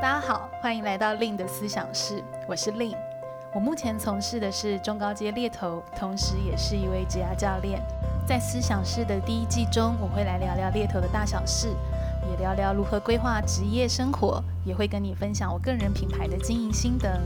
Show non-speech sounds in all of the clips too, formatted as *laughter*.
大家好，欢迎来到 Lin 的思想室，我是 Lin。我目前从事的是中高阶猎头，同时也是一位职涯教练。在思想室的第一季中，我会来聊聊猎头的大小事，也聊聊如何规划职业生活，也会跟你分享我个人品牌的经营心得。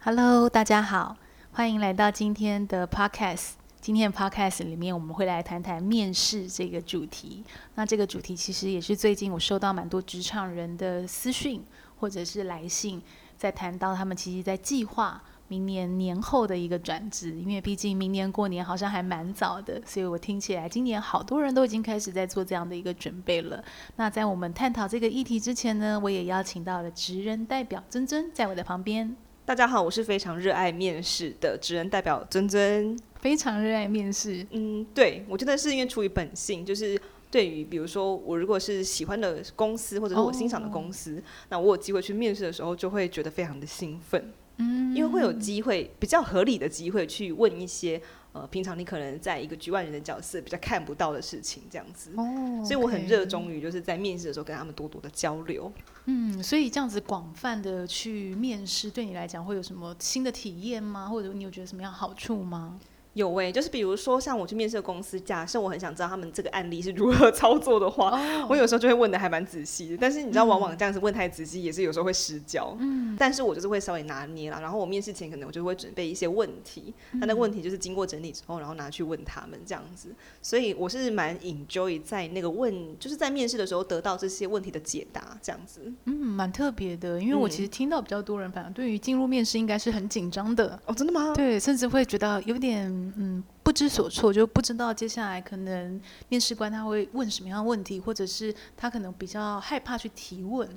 Hello，大家好，欢迎来到今天的 Podcast。今天的 Podcast 里面，我们会来谈谈面试这个主题。那这个主题其实也是最近我收到蛮多职场人的私讯或者是来信，在谈到他们其实在计划明年年后的一个转职，因为毕竟明年过年好像还蛮早的，所以我听起来今年好多人都已经开始在做这样的一个准备了。那在我们探讨这个议题之前呢，我也邀请到了职人代表尊尊在我的旁边。大家好，我是非常热爱面试的职人代表尊尊。非常热爱面试，嗯，对，我觉得是因为出于本性，就是对于比如说我如果是喜欢的公司或者是我欣赏的公司，哦、那我有机会去面试的时候，就会觉得非常的兴奋，嗯，因为会有机会比较合理的机会去问一些呃平常你可能在一个局外人的角色比较看不到的事情，这样子，哦所以我很热衷于就是在面试的时候跟他们多多的交流，嗯，所以这样子广泛的去面试，对你来讲会有什么新的体验吗？或者你有觉得什么样好处吗？有诶、欸，就是比如说像我去面试的公司，假设我很想知道他们这个案例是如何 *laughs* 操作的话，oh. 我有时候就会问的还蛮仔细的。但是你知道，往往这样子问太仔细，也是有时候会失焦。嗯。但是我就是会稍微拿捏啦，然后我面试前可能我就会准备一些问题，那那问题就是经过整理之后，然后拿去问他们这样子。所以我是蛮 enjoy 在那个问，就是在面试的时候得到这些问题的解答这样子。嗯，蛮特别的，因为我其实听到比较多人，反正对于进入面试应该是很紧张的。哦，真的吗？对，甚至会觉得有点。嗯，不知所措，就不知道接下来可能面试官他会问什么样的问题，或者是他可能比较害怕去提问。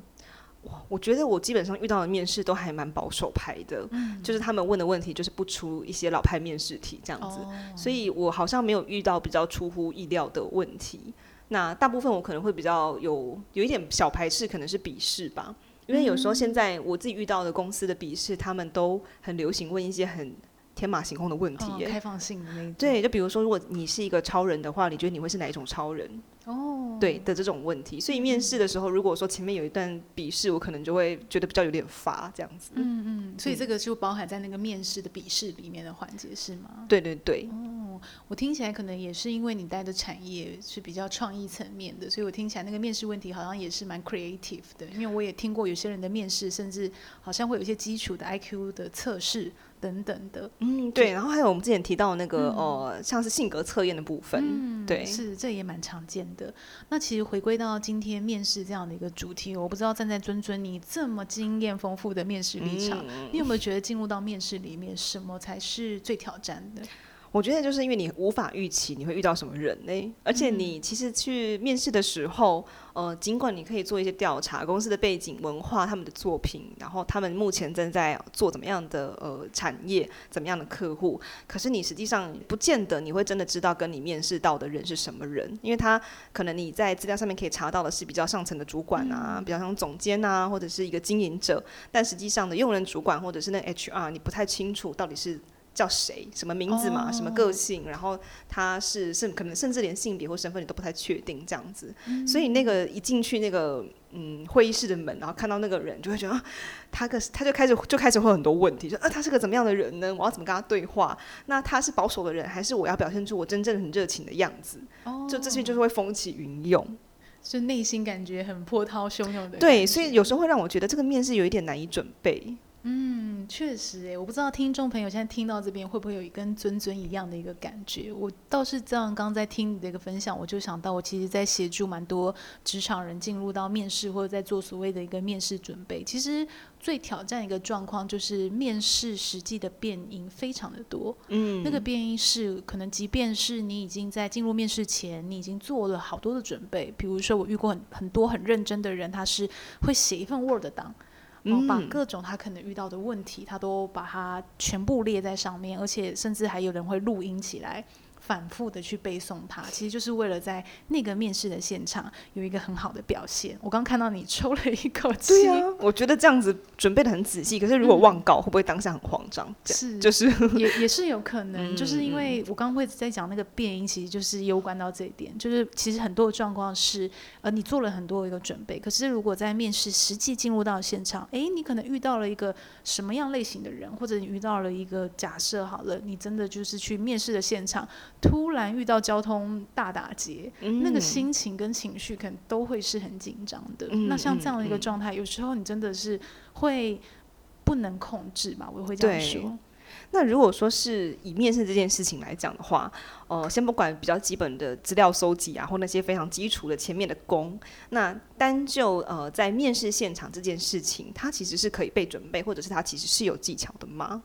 哇，我觉得我基本上遇到的面试都还蛮保守派的，嗯，就是他们问的问题就是不出一些老派面试题这样子，哦，所以我好像没有遇到比较出乎意料的问题。那大部分我可能会比较有有一点小排斥，可能是笔试吧，因为有时候现在我自己遇到的公司的笔试，他们都很流行问一些很。天马行空的问题，哦，开放性的那种。对，就比如说，如果你是一个超人的话，你觉得你会是哪一种超人？哦，对的这种问题，所以面试的时候，如果说前面有一段笔试，我可能就会觉得比较有点乏这样子。嗯嗯，所以这个就包含在那个面试的笔试里面的环节是吗？对对对。哦，我听起来可能也是因为你待的产业是比较创意层面的，所以我听起来那个面试问题好像也是蛮 creative 的。因为我也听过有些人的面试，甚至好像会有一些基础的 IQ 的测试。等等的，嗯，对，然后还有我们之前提到的那个，嗯、呃，像是性格测验的部分，嗯、对，是这也蛮常见的。那其实回归到今天面试这样的一个主题，我不知道站在尊尊你这么经验丰富的面试立场，嗯、你有没有觉得进入到面试里面，什么才是最挑战的？我觉得就是因为你无法预期你会遇到什么人呢，而且你其实去面试的时候，呃，尽管你可以做一些调查，公司的背景、文化、他们的作品，然后他们目前正在做怎么样的呃产业、怎么样的客户，可是你实际上不见得你会真的知道跟你面试到的人是什么人，因为他可能你在资料上面可以查到的是比较上层的主管啊，比较像总监啊，或者是一个经营者，但实际上的用人主管或者是那 HR，你不太清楚到底是。叫谁？什么名字嘛？Oh. 什么个性？然后他是甚可能甚至连性别或身份你都不太确定这样子。Mm hmm. 所以那个一进去那个嗯会议室的门，然后看到那个人，就会觉得啊，他个他就开始就开始会有很多问题，说啊他是个怎么样的人呢？我要怎么跟他对话？那他是保守的人，还是我要表现出我真正很热情的样子？Oh. 就这些就是会风起云涌，就内心感觉很波涛汹涌的。对，所以有时候会让我觉得这个面试有一点难以准备。嗯，确实诶，我不知道听众朋友现在听到这边会不会有跟尊尊一样的一个感觉。我倒是这样，刚刚在听你的一个分享，我就想到，我其实在协助蛮多职场人进入到面试或者在做所谓的一个面试准备。其实最挑战一个状况就是面试实际的变因非常的多。嗯，那个变因是可能，即便是你已经在进入面试前，你已经做了好多的准备。比如说，我遇过很很多很认真的人，他是会写一份 Word 档。然后把各种他可能遇到的问题，他都把它全部列在上面，而且甚至还有人会录音起来，反复的去背诵它，其实就是为了在那个面试的现场有一个很好的表现。我刚看到你抽了一口气，对啊，我觉得这样子准备的很仔细。可是如果忘稿，嗯、会不会当下很慌张？是，就是也也是有可能，就是因为我刚刚会在讲那个变音，其实就是攸关到这一点。就是其实很多的状况是，呃，你做了很多一个准备，可是如果在面试实际进入到现场，哎，你可能遇到了一个什么样类型的人，或者你遇到了一个假设好了，你真的就是去面试的现场。突然遇到交通大打劫，嗯、那个心情跟情绪可能都会是很紧张的。嗯、那像这样的一个状态，嗯、有时候你真的是会不能控制吧？我会这样说。那如果说是以面试这件事情来讲的话，呃，先不管比较基本的资料搜集啊，或那些非常基础的前面的功，那单就呃在面试现场这件事情，它其实是可以被准备，或者是它其实是有技巧的吗？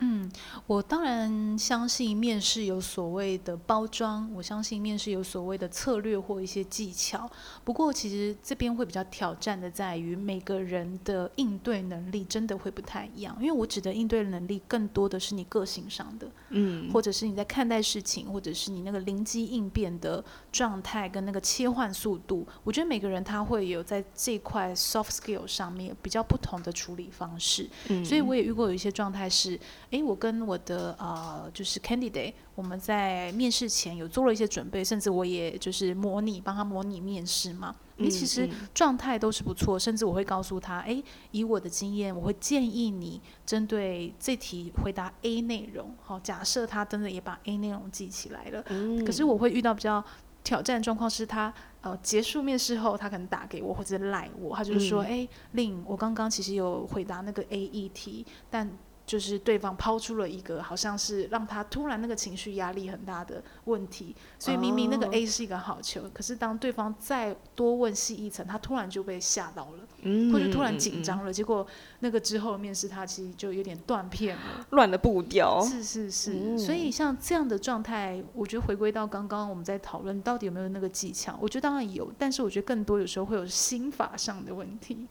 嗯，我当然相信面试有所谓的包装，我相信面试有所谓的策略或一些技巧。不过，其实这边会比较挑战的在于每个人的应对能力真的会不太一样。因为我指的应对能力更多的是你个性上的，嗯，或者是你在看待事情，或者是你那个灵机应变的状态跟那个切换速度。我觉得每个人他会有在这块 soft skill 上面比较不同的处理方式。嗯，所以我也遇过有一些状态是。诶，我跟我的呃，就是 candidate，我们在面试前有做了一些准备，甚至我也就是模拟帮他模拟面试嘛。诶，其实状态都是不错，甚至我会告诉他，诶，以我的经验，我会建议你针对这题回答 A 内容。好，假设他真的也把 A 内容记起来了，可是我会遇到比较挑战的状况是他呃结束面试后，他可能打给我或者赖我，他就是说，诶，Lin，我刚刚其实有回答那个 A 议题，但就是对方抛出了一个好像是让他突然那个情绪压力很大的问题，所以明明那个 A 是一个好球，可是当对方再多问细一层，他突然就被吓到了，或者突然紧张了，结果那个之后面试他其实就有点断片了，乱了步调。是是是，所以像这样的状态，我觉得回归到刚刚我们在讨论到底有没有那个技巧，我觉得当然有，但是我觉得更多有时候会有心法上的问题。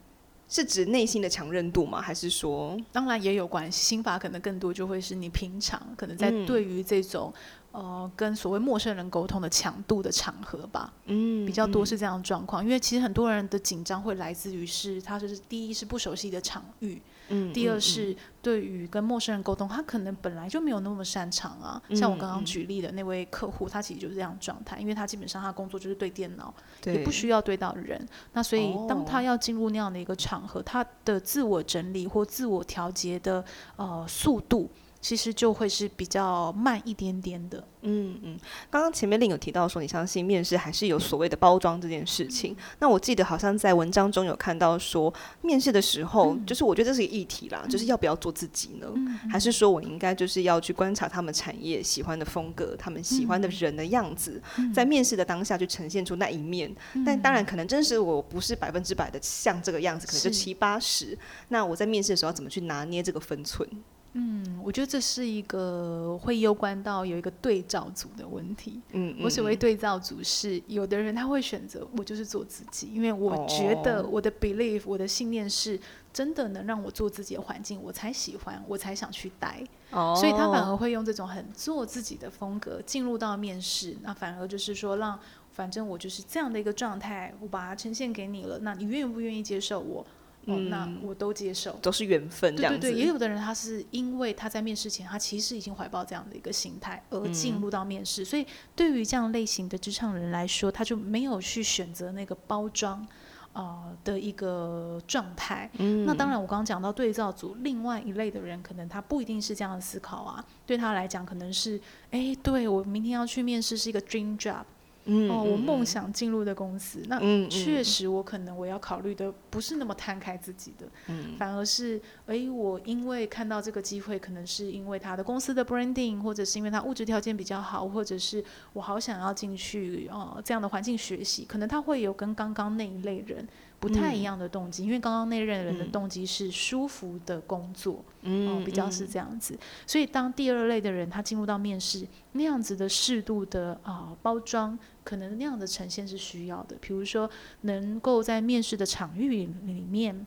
是指内心的强韧度吗？还是说，当然也有关系。心法可能更多就会是你平常可能在对于这种、嗯、呃跟所谓陌生人沟通的强度的场合吧，嗯，比较多是这样的状况。嗯、因为其实很多人的紧张会来自于是他就是第一是不熟悉的场域。嗯，第二是对于跟陌生人沟通，他可能本来就没有那么擅长啊。嗯、像我刚刚举例的那位客户，他其实就是这样状态，因为他基本上他工作就是对电脑，也不需要对到人。那所以当他要进入那样的一个场合，他的自我整理或自我调节的呃速度。其实就会是比较慢一点点的。嗯嗯，刚刚前面 Lin 有提到说，你相信面试还是有所谓的包装这件事情。嗯、那我记得好像在文章中有看到说，面试的时候，嗯、就是我觉得这是一个议题啦，嗯、就是要不要做自己呢？嗯、还是说我应该就是要去观察他们产业喜欢的风格，他们喜欢的人的样子，嗯、在面试的当下去呈现出那一面。嗯、但当然，可能真实我不是百分之百的像这个样子，可能就七八十。那我在面试的时候要怎么去拿捏这个分寸？嗯，我觉得这是一个会攸关到有一个对照组的问题。嗯，我所谓对照组是，有的人他会选择我就是做自己，因为我觉得我的 belief，我的信念是真的能让我做自己的环境，我才喜欢，我才想去待。哦，所以他反而会用这种很做自己的风格进入到面试，那反而就是说让，反正我就是这样的一个状态，我把它呈现给你了，那你愿不愿意接受我？哦，那我都接受，都是缘分这样子。对对对，也有的人他是因为他在面试前，他其实已经怀抱这样的一个心态而进入到面试，嗯、所以对于这样类型的职场人来说，他就没有去选择那个包装呃的一个状态。嗯、那当然，我刚刚讲到对照组另外一类的人，可能他不一定是这样的思考啊，对他来讲，可能是哎，对我明天要去面试是一个 dream job。嗯，哦，我梦想进入的公司，嗯、那确实我可能我要考虑的不是那么摊开自己的，嗯、反而是，哎，我因为看到这个机会，可能是因为他的公司的 branding，或者是因为他物质条件比较好，或者是我好想要进去哦这样的环境学习，可能他会有跟刚刚那一类人。不太一样的动机，嗯、因为刚刚那任人的动机是舒服的工作，嗯，哦、比较是这样子。嗯、所以当第二类的人他进入到面试，那样子的适度的啊、呃、包装，可能那样的呈现是需要的。比如说，能够在面试的场域里面，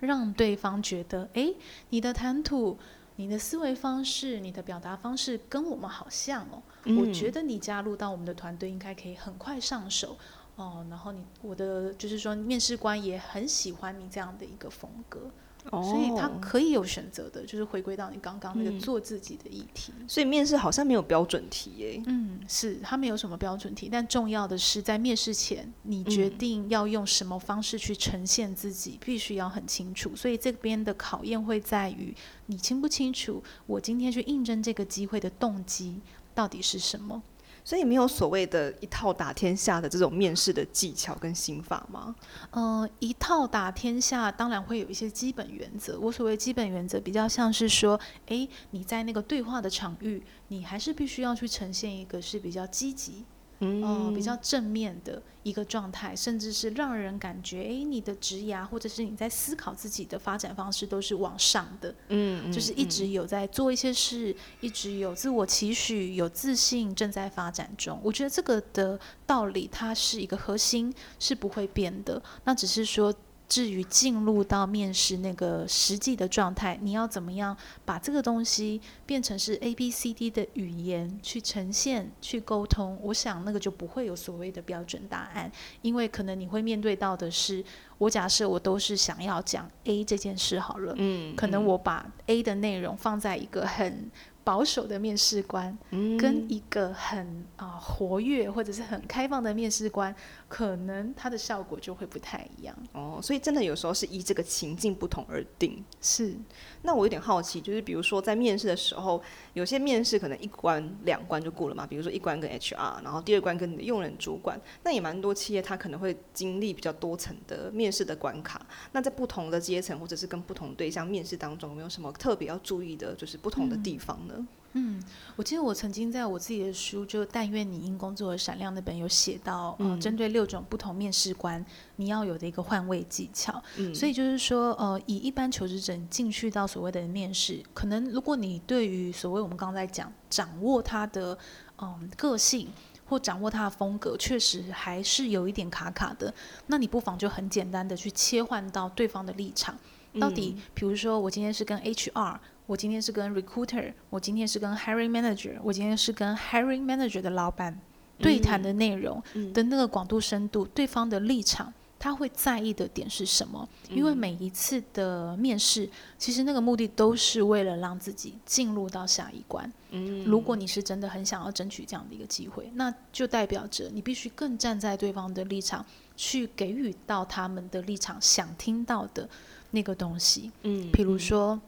让对方觉得，哎，你的谈吐。你的思维方式、你的表达方式跟我们好像哦，嗯、我觉得你加入到我们的团队应该可以很快上手哦。然后你我的就是说，面试官也很喜欢你这样的一个风格。Oh, 所以他可以有选择的，就是回归到你刚刚那个做自己的议题。嗯、所以面试好像没有标准题耶。嗯，是，他没有什么标准题，但重要的是在面试前，你决定要用什么方式去呈现自己，嗯、必须要很清楚。所以这边的考验会在于你清不清楚，我今天去应征这个机会的动机到底是什么。所以没有所谓的一套打天下的这种面试的技巧跟心法吗？嗯，一套打天下当然会有一些基本原则。我所谓基本原则，比较像是说，诶，你在那个对话的场域，你还是必须要去呈现一个是比较积极。哦、呃，比较正面的一个状态，甚至是让人感觉，哎，你的职涯或者是你在思考自己的发展方式都是往上的，嗯，就是一直有在做一些事，一直有自我期许，有自信，正在发展中。我觉得这个的道理，它是一个核心，是不会变的。那只是说。至于进入到面试那个实际的状态，你要怎么样把这个东西变成是 A B C D 的语言去呈现、去沟通？我想那个就不会有所谓的标准答案，因为可能你会面对到的是，我假设我都是想要讲 A 这件事好了，嗯，可能我把 A 的内容放在一个很。保守的面试官跟一个很啊、呃、活跃或者是很开放的面试官，可能它的效果就会不太一样。哦，所以真的有时候是依这个情境不同而定。是。那我有点好奇，就是比如说在面试的时候，有些面试可能一关两关就过了嘛，比如说一关跟 HR，然后第二关跟你的用人主管。那也蛮多企业它可能会经历比较多层的面试的关卡。那在不同的阶层或者是跟不同对象面试当中，有没有什么特别要注意的，就是不同的地方呢？嗯嗯，我记得我曾经在我自己的书就《但愿你因工作而闪亮》那本有写到，呃，针对六种不同面试官你要有的一个换位技巧。嗯，所以就是说，呃，以一般求职者进去到所谓的面试，可能如果你对于所谓我们刚才讲掌握他的嗯、呃、个性或掌握他的风格，确实还是有一点卡卡的，那你不妨就很简单的去切换到对方的立场。到底，比如说我今天是跟 HR。我今天是跟 recruiter，我今天是跟 hiring manager，我今天是跟 hiring manager 的老板对谈的内容的那个广度深度，对方的立场，他会在意的点是什么？因为每一次的面试，其实那个目的都是为了让自己进入到下一关。如果你是真的很想要争取这样的一个机会，那就代表着你必须更站在对方的立场，去给予到他们的立场想听到的那个东西。嗯，比如说。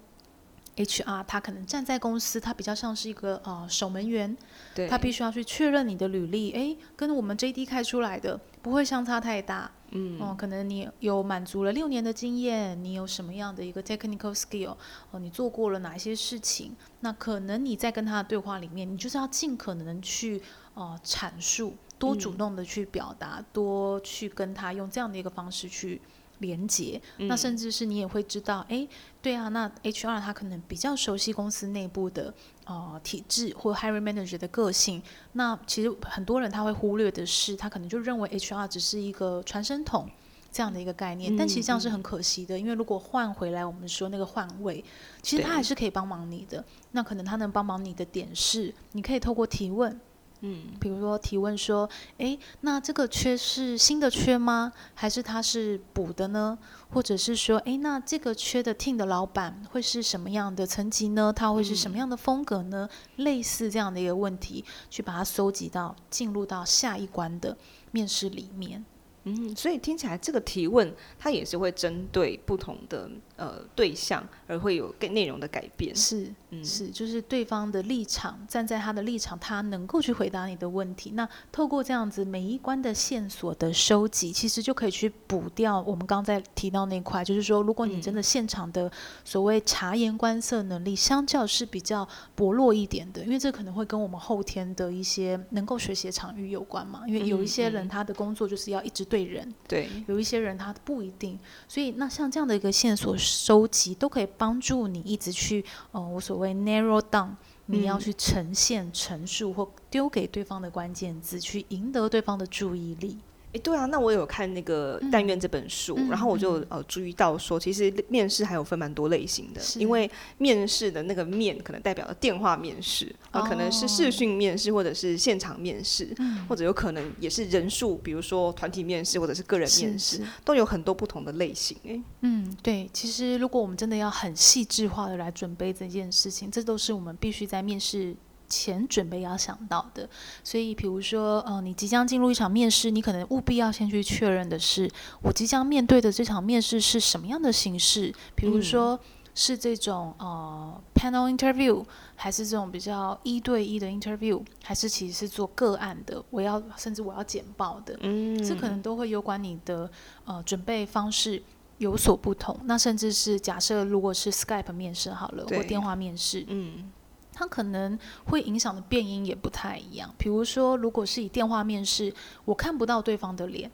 HR 他可能站在公司，他比较像是一个呃守门员，对，他必须要去确认你的履历，诶，跟我们 JD 开出来的不会相差太大，嗯，哦、呃，可能你有满足了六年的经验，你有什么样的一个 technical skill，哦、呃，你做过了哪些事情？那可能你在跟他的对话里面，你就是要尽可能去呃阐述，多主动的去表达，嗯、多去跟他用这样的一个方式去。连接，那甚至是你也会知道，哎、嗯，对啊，那 HR 他可能比较熟悉公司内部的呃体制或 hiring manager 的个性。那其实很多人他会忽略的是，他可能就认为 HR 只是一个传声筒这样的一个概念，嗯、但其实这样是很可惜的，因为如果换回来，我们说那个换位，其实他还是可以帮忙你的。那可能他能帮忙你的点是，你可以透过提问。嗯，比如说提问说，诶，那这个缺是新的缺吗？还是他是补的呢？或者是说，诶，那这个缺的 team 的老板会是什么样的层级呢？他会是什么样的风格呢？嗯、类似这样的一个问题，去把它搜集到进入到下一关的面试里面。嗯，所以听起来这个提问，它也是会针对不同的呃对象而会有更内容的改变。是，嗯，是，就是对方的立场，站在他的立场，他能够去回答你的问题。那透过这样子每一关的线索的收集，其实就可以去补掉我们刚才提到那块，就是说，如果你真的现场的所谓察言观色能力，相较是比较薄弱一点的，因为这可能会跟我们后天的一些能够学习的场域有关嘛。因为有一些人他的工作就是要一直。对人，对，有一些人他不一定，所以那像这样的一个线索收集，都可以帮助你一直去，呃，我所谓 narrow down，你要去呈现、陈述或丢给对方的关键字，去赢得对方的注意力。哎，对啊，那我有看那个《但愿》这本书，嗯、然后我就呃注意到说，其实面试还有分蛮多类型的，因为面试的那个面可能代表了电话面试，啊、哦，可能是视讯面试，或者是现场面试，嗯、或者有可能也是人数，比如说团体面试或者是个人面试，都有很多不同的类型。哎，嗯，对，其实如果我们真的要很细致化的来准备这件事情，这都是我们必须在面试前准备要想到的，所以比如说，呃，你即将进入一场面试，你可能务必要先去确认的是，我即将面对的这场面试是什么样的形式？比如说，是这种呃 panel interview，还是这种比较一对一的 interview，还是其实是做个案的？我要甚至我要简报的，嗯，这可能都会有关你的呃准备方式有所不同。那甚至是假设如果是 Skype 面试好了，或电话面试，嗯。它可能会影响的变音也不太一样。比如说，如果是以电话面试，我看不到对方的脸，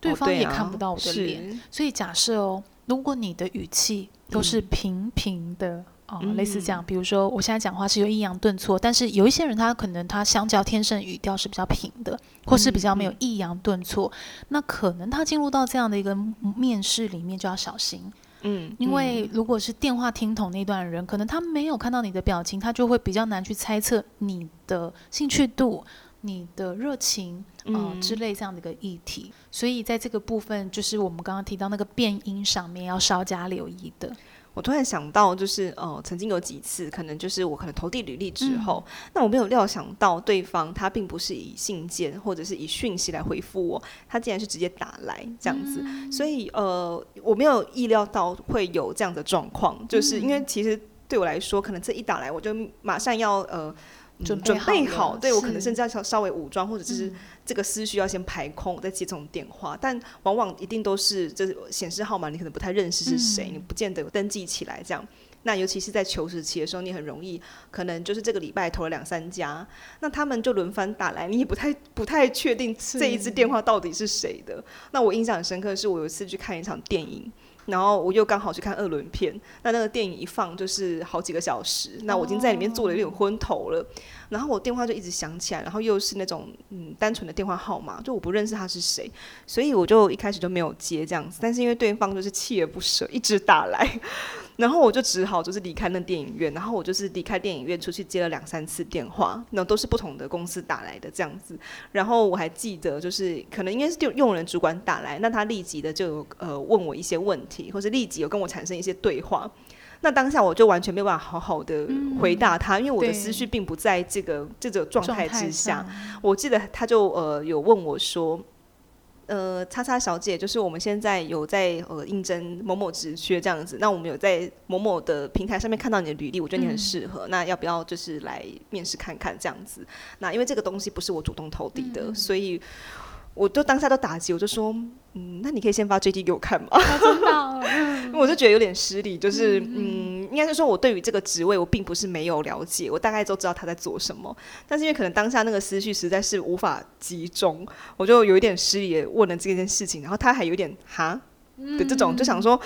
对方也看不到我的脸，哦啊、所以假设哦，如果你的语气都是平平的、嗯、哦，类似这样，比如说我现在讲话是有抑扬顿挫，但是有一些人他可能他相较天生语调是比较平的，或是比较没有抑扬顿挫，嗯、那可能他进入到这样的一个面试里面就要小心。嗯，因为如果是电话听筒那段人，可能他没有看到你的表情，他就会比较难去猜测你的兴趣度、你的热情啊、之类这样的一个议题。所以在这个部分，就是我们刚刚提到那个变音上面要稍加留意的。我突然想到，就是哦、呃，曾经有几次，可能就是我可能投递履历之后，嗯、那我没有料想到对方他并不是以信件或者是以讯息来回复我，他竟然是直接打来这样子，嗯、所以呃，我没有意料到会有这样的状况，就是因为其实对我来说，可能这一打来，我就马上要呃。准准备好，对，我可能甚至要稍稍微武装，或者就是这个思绪要先排空，再接这种电话。但往往一定都是就是显示号码，你可能不太认识是谁，你不见得有登记起来这样。那尤其是在求职期的时候，你很容易可能就是这个礼拜投了两三家，那他们就轮番打来，你也不太不太确定这一支电话到底是谁的。那我印象很深刻的是，我有一次去看一场电影。然后我又刚好去看二轮片，那那个电影一放就是好几个小时，那我已经在里面坐得有点昏头了。然后我电话就一直响起来，然后又是那种嗯单纯的电话号码，就我不认识他是谁，所以我就一开始就没有接这样子。但是因为对方就是锲而不舍，一直打来。然后我就只好就是离开那电影院，然后我就是离开电影院出去接了两三次电话，那都是不同的公司打来的这样子。然后我还记得，就是可能应该是用用人主管打来，那他立即的就有呃问我一些问题，或是立即有跟我产生一些对话。那当下我就完全没有办法好好的回答他，嗯、因为我的思绪并不在这个这个状态之下。我记得他就呃有问我说。呃，叉叉小姐，就是我们现在有在呃应征某某职缺这样子，那我们有在某某的平台上面看到你的履历，我觉得你很适合，嗯、那要不要就是来面试看看这样子？那因为这个东西不是我主动投递的，嗯、所以。我就当下都打击，我就说，嗯，那你可以先发 JD 给我看吗？真的，*laughs* 我就觉得有点失礼，就是，嗯，应该是说我对于这个职位我并不是没有了解，我大概都知道他在做什么，但是因为可能当下那个思绪实在是无法集中，我就有一点失礼问了这件事情，然后他还有点哈的这种，就想说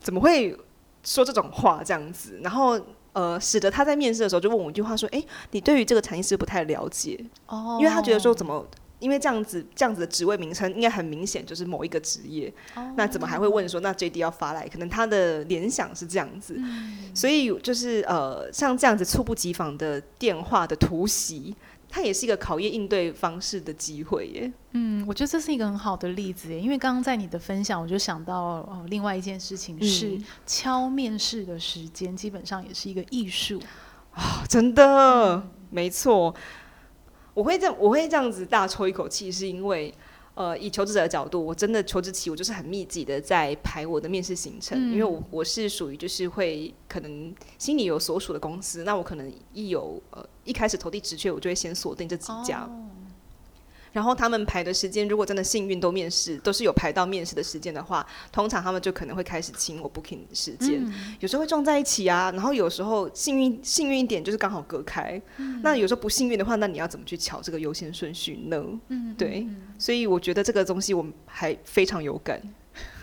怎么会说这种话这样子，然后呃，使得他在面试的时候就问我一句话说，哎，你对于这个产业是不太了解？哦，因为他觉得说怎么。因为这样子，这样子的职位名称应该很明显就是某一个职业，oh, 那怎么还会问说那 JD 要发来？可能他的联想是这样子，嗯、所以就是呃，像这样子猝不及防的电话的突袭，它也是一个考验应对方式的机会耶。嗯，我觉得这是一个很好的例子耶，因为刚刚在你的分享，我就想到呃，另外一件事情是敲面试的时间，基本上也是一个艺术。啊、哦，真的，嗯、没错。我会这样，我会这样子大抽一口气，是因为，呃，以求职者的角度，我真的求职期我就是很密集的在排我的面试行程，嗯、因为我我是属于就是会可能心里有所属的公司，那我可能一有呃一开始投递职缺，我就会先锁定这几家。哦然后他们排的时间，如果真的幸运都面试，都是有排到面试的时间的话，通常他们就可能会开始清我 booking 时间，嗯、有时候会撞在一起啊。然后有时候幸运幸运一点就是刚好隔开。嗯、那有时候不幸运的话，那你要怎么去瞧这个优先顺序呢？嗯，对。嗯、所以我觉得这个东西我们还非常有感。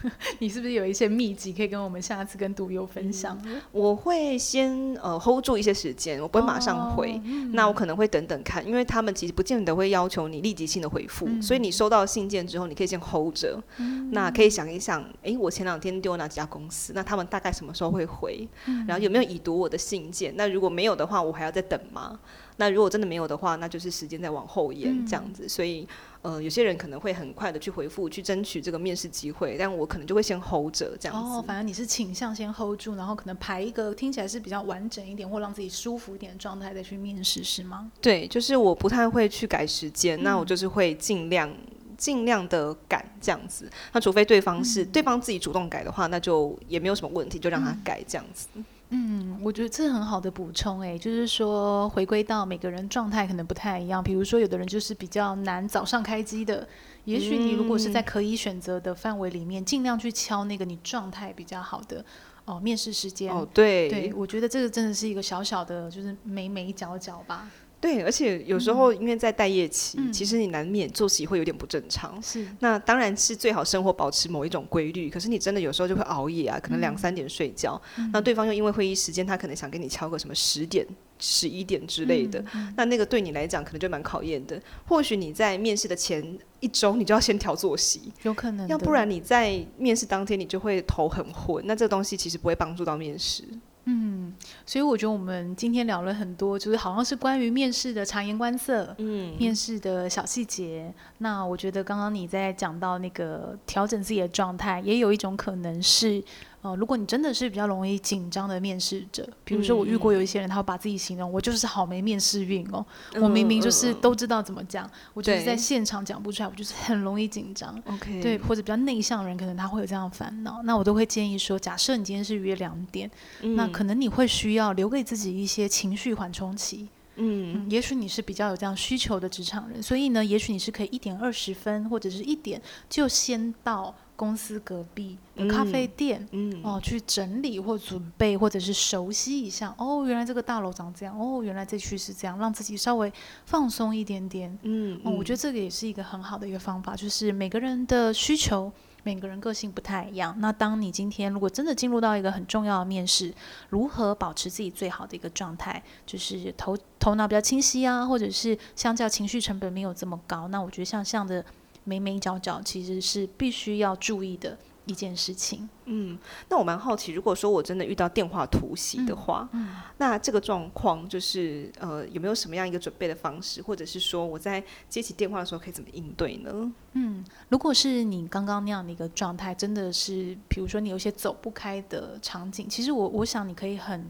*laughs* 你是不是有一些秘籍可以跟我们下次跟读友分享？嗯、我会先呃 hold 住一些时间，我不会马上回，哦嗯、那我可能会等等看，因为他们其实不见得会要求你立即性的回复，嗯、所以你收到信件之后，你可以先 hold 着，嗯、那可以想一想，诶，我前两天丢哪几家公司？那他们大概什么时候会回？嗯、然后有没有已读我的信件？那如果没有的话，我还要再等吗？那如果真的没有的话，那就是时间再往后延这样子，嗯、所以。呃，有些人可能会很快的去回复，去争取这个面试机会，但我可能就会先 hold 着这样子。哦，反正你是倾向先 hold 住，然后可能排一个听起来是比较完整一点，或让自己舒服一点的状态再去面试，是吗？对，就是我不太会去改时间，嗯、那我就是会尽量尽量的改这样子。那除非对方是、嗯、对方自己主动改的话，那就也没有什么问题，就让他改这样子。嗯嗯，我觉得这很好的补充诶，就是说回归到每个人状态可能不太一样。比如说，有的人就是比较难早上开机的，也许你如果是在可以选择的范围里面，嗯、尽量去敲那个你状态比较好的哦面试时间。哦，对，对，我觉得这个真的是一个小小的，就是眉眉角角吧。对，而且有时候因为在待业期，嗯、其实你难免作息会有点不正常。是，那当然是最好生活保持某一种规律。可是你真的有时候就会熬夜啊，可能两三点睡觉。嗯、那对方又因为会议时间，他可能想跟你敲个什么十点、十一点之类的。那那个对你来讲可能就蛮考验的。或许你在面试的前一周，你就要先调作息，有可能。要不然你在面试当天，你就会头很昏。那这个东西其实不会帮助到面试。嗯，所以我觉得我们今天聊了很多，就是好像是关于面试的察言观色，嗯，面试的小细节。那我觉得刚刚你在讲到那个调整自己的状态，也有一种可能是。哦，如果你真的是比较容易紧张的面试者，比如说我遇过有一些人，他会把自己形容、嗯、我就是好没面试运哦，嗯、我明明就是都知道怎么讲，嗯、我就是在现场讲不出来，我就是很容易紧张。OK，对，或者比较内向的人，可能他会有这样的烦恼。那我都会建议说，假设你今天是约两点，嗯、那可能你会需要留给自己一些情绪缓冲期。嗯，嗯，也许你是比较有这样需求的职场人，所以呢，也许你是可以一点二十分或者是一点就先到。公司隔壁的咖啡店，嗯嗯、哦，去整理或准备，或者是熟悉一下。哦，原来这个大楼长这样。哦，原来这区是这样，让自己稍微放松一点点。嗯，哦，我觉得这个也是一个很好的一个方法，就是每个人的需求，每个人个性不太一样。那当你今天如果真的进入到一个很重要的面试，如何保持自己最好的一个状态，就是头头脑比较清晰啊，或者是相较情绪成本没有这么高。那我觉得像这样的。眉眉角角其实是必须要注意的一件事情。嗯，那我蛮好奇，如果说我真的遇到电话突袭的话，嗯嗯、那这个状况就是呃，有没有什么样一个准备的方式，或者是说我在接起电话的时候可以怎么应对呢？嗯，如果是你刚刚那样的一个状态，真的是，比如说你有些走不开的场景，其实我我想你可以很。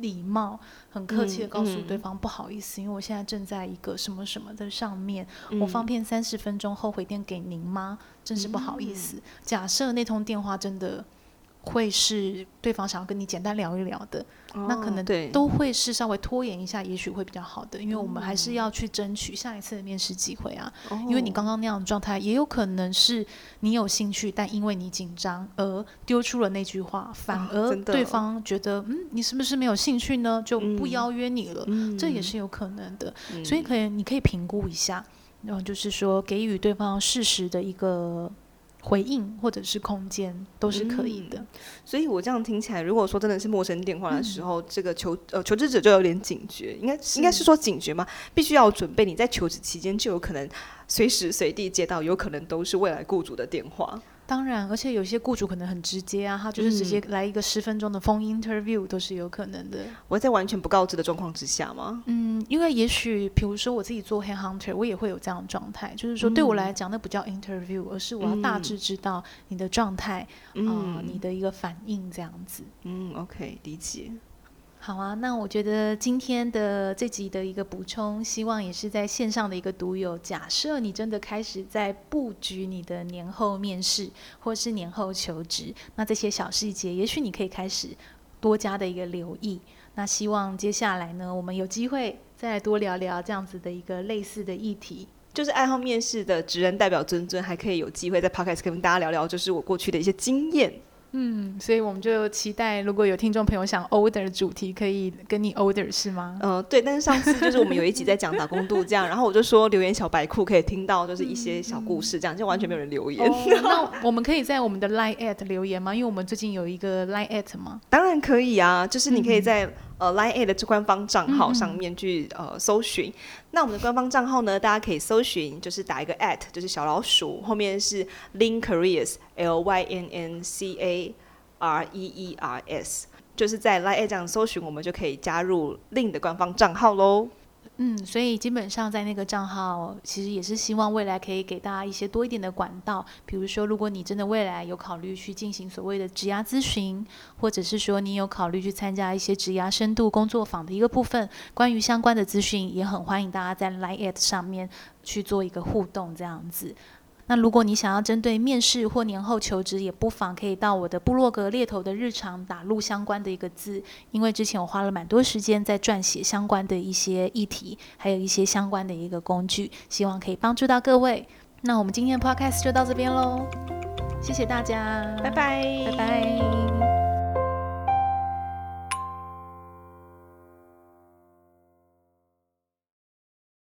礼貌，很客气的告诉对方、嗯嗯、不好意思，因为我现在正在一个什么什么的上面，嗯、我方便三十分钟后回电给您吗？真是不好意思。嗯、假设那通电话真的。会是对方想要跟你简单聊一聊的，哦、那可能都会是稍微拖延一下，也许会比较好的，因为我们还是要去争取下一次的面试机会啊。哦、因为你刚刚那样的状态，也有可能是你有兴趣，但因为你紧张而丢出了那句话，反而对方觉得，哦、嗯，你是不是没有兴趣呢？就不邀约你了，嗯、这也是有可能的。嗯、所以可以，你可以评估一下，然后就是说给予对方适时的一个。回应或者是空间都是可以的，嗯，所以我这样听起来，如果说真的是陌生电话的时候，嗯、这个求呃求职者就有点警觉，应该应该是说警觉吗？必须要准备，你在求职期间就有可能随时随地接到，有可能都是未来雇主的电话。当然，而且有些雇主可能很直接啊，他就是直接来一个十分钟的 phone interview 都是有可能的。我在完全不告知的状况之下吗？嗯，因为也许，比如说我自己做 head hunter，我也会有这样的状态，就是说对我来讲，那不叫 interview，而是我要大致知道你的状态，啊、嗯呃，你的一个反应这样子。嗯，OK，理解。好啊，那我觉得今天的这集的一个补充，希望也是在线上的一个读友，假设你真的开始在布局你的年后面试或是年后求职，那这些小细节，也许你可以开始多加的一个留意。那希望接下来呢，我们有机会再来多聊聊这样子的一个类似的议题，就是爱好面试的职人代表尊尊，还可以有机会在 Podcast 跟大家聊聊，就是我过去的一些经验。嗯，所以我们就期待，如果有听众朋友想 order 主题，可以跟你 order 是吗？嗯、呃，对。但是上次就是我们有一集在讲打工度假，然后我就说留言小白裤可以听到就是一些小故事，这样、嗯、就完全没有人留言。哦、那我们可以在 *laughs* 我们的 line at 留言吗？因为我们最近有一个 line at 吗？当然可以啊，就是你可以在、嗯、呃 line at 的官方账号上面去、嗯、呃搜寻。那我们的官方账号呢，大家可以搜寻，就是打一个 at，就是小老鼠后面是 Lynn Careers L Y N N C A R E E R S，就是在 Line A 这样搜寻，我们就可以加入 Lynn 的官方账号喽。嗯，所以基本上在那个账号，其实也是希望未来可以给大家一些多一点的管道。比如说，如果你真的未来有考虑去进行所谓的职涯咨询，或者是说你有考虑去参加一些职涯深度工作坊的一个部分，关于相关的资讯，也很欢迎大家在 Line 上面去做一个互动，这样子。那如果你想要针对面试或年后求职，也不妨可以到我的部落格猎头的日常打入相关的一个字，因为之前我花了蛮多时间在撰写相关的一些议题，还有一些相关的一个工具，希望可以帮助到各位。那我们今天的 podcast 就到这边喽，谢谢大家，拜拜，拜拜。